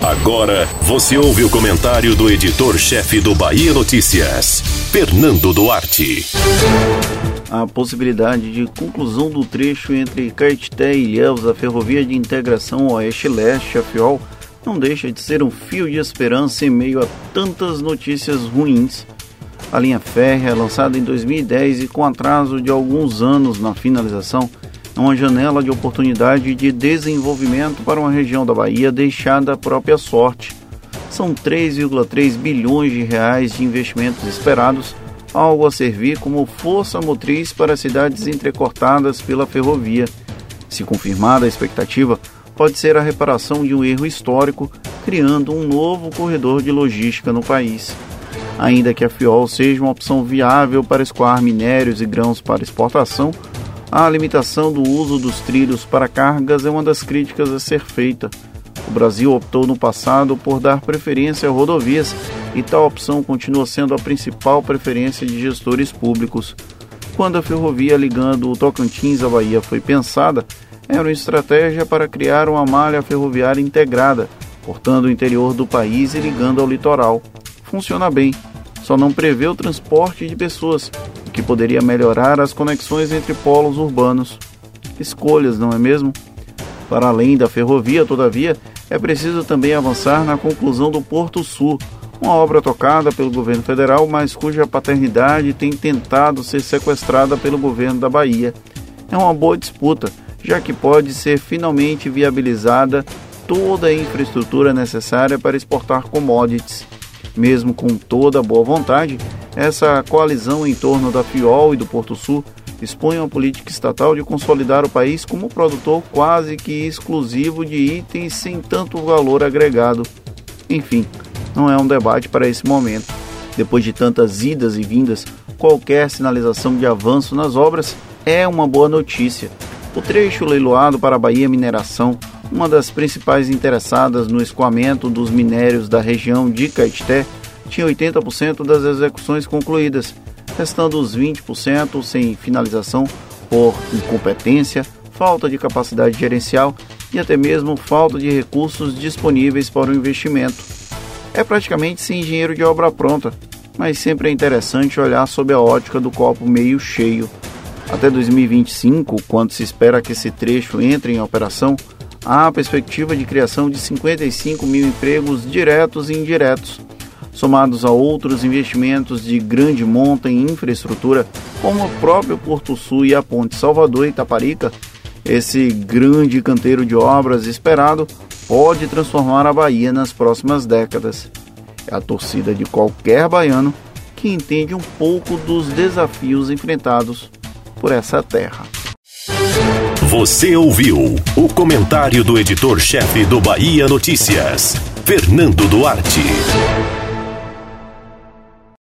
Agora você ouve o comentário do editor-chefe do Bahia Notícias, Fernando Duarte. A possibilidade de conclusão do trecho entre Caetité e Ilhéus, a ferrovia de integração Oeste-Leste, a FIOL, não deixa de ser um fio de esperança em meio a tantas notícias ruins. A linha férrea, lançada em 2010 e com atraso de alguns anos na finalização, é uma janela de oportunidade de desenvolvimento para uma região da Bahia deixada à própria sorte. São 3,3 bilhões de reais de investimentos esperados, algo a servir como força motriz para cidades entrecortadas pela ferrovia. Se confirmada a expectativa, pode ser a reparação de um erro histórico, criando um novo corredor de logística no país. Ainda que a FIOL seja uma opção viável para escoar minérios e grãos para exportação, a limitação do uso dos trilhos para cargas é uma das críticas a ser feita. O Brasil optou no passado por dar preferência a rodovias e tal opção continua sendo a principal preferência de gestores públicos. Quando a ferrovia ligando o Tocantins à Bahia foi pensada, era uma estratégia para criar uma malha ferroviária integrada, cortando o interior do país e ligando ao litoral. Funciona bem, só não prevê o transporte de pessoas, poderia melhorar as conexões entre polos urbanos. Escolhas, não é mesmo? Para além da ferrovia, todavia, é preciso também avançar na conclusão do Porto Sul, uma obra tocada pelo governo federal, mas cuja paternidade tem tentado ser sequestrada pelo governo da Bahia. É uma boa disputa, já que pode ser finalmente viabilizada toda a infraestrutura necessária para exportar commodities. Mesmo com toda a boa vontade, essa coalizão em torno da FIOL e do Porto Sul expõe uma política estatal de consolidar o país como produtor quase que exclusivo de itens sem tanto valor agregado. Enfim, não é um debate para esse momento. Depois de tantas idas e vindas, qualquer sinalização de avanço nas obras é uma boa notícia. O trecho leiloado para a Bahia Mineração uma das principais interessadas no escoamento dos minérios da região de Caeté, tinha 80% das execuções concluídas, restando os 20% sem finalização por incompetência, falta de capacidade gerencial e até mesmo falta de recursos disponíveis para o investimento. É praticamente sem engenheiro de obra pronta, mas sempre é interessante olhar sob a ótica do copo meio cheio. Até 2025, quando se espera que esse trecho entre em operação, há a perspectiva de criação de 55 mil empregos diretos e indiretos, somados a outros investimentos de grande monta em infraestrutura, como o próprio Porto Sul e a Ponte Salvador e Itaparica, esse grande canteiro de obras esperado pode transformar a Bahia nas próximas décadas. É a torcida de qualquer baiano que entende um pouco dos desafios enfrentados por essa terra. Você ouviu o comentário do editor-chefe do Bahia Notícias, Fernando Duarte.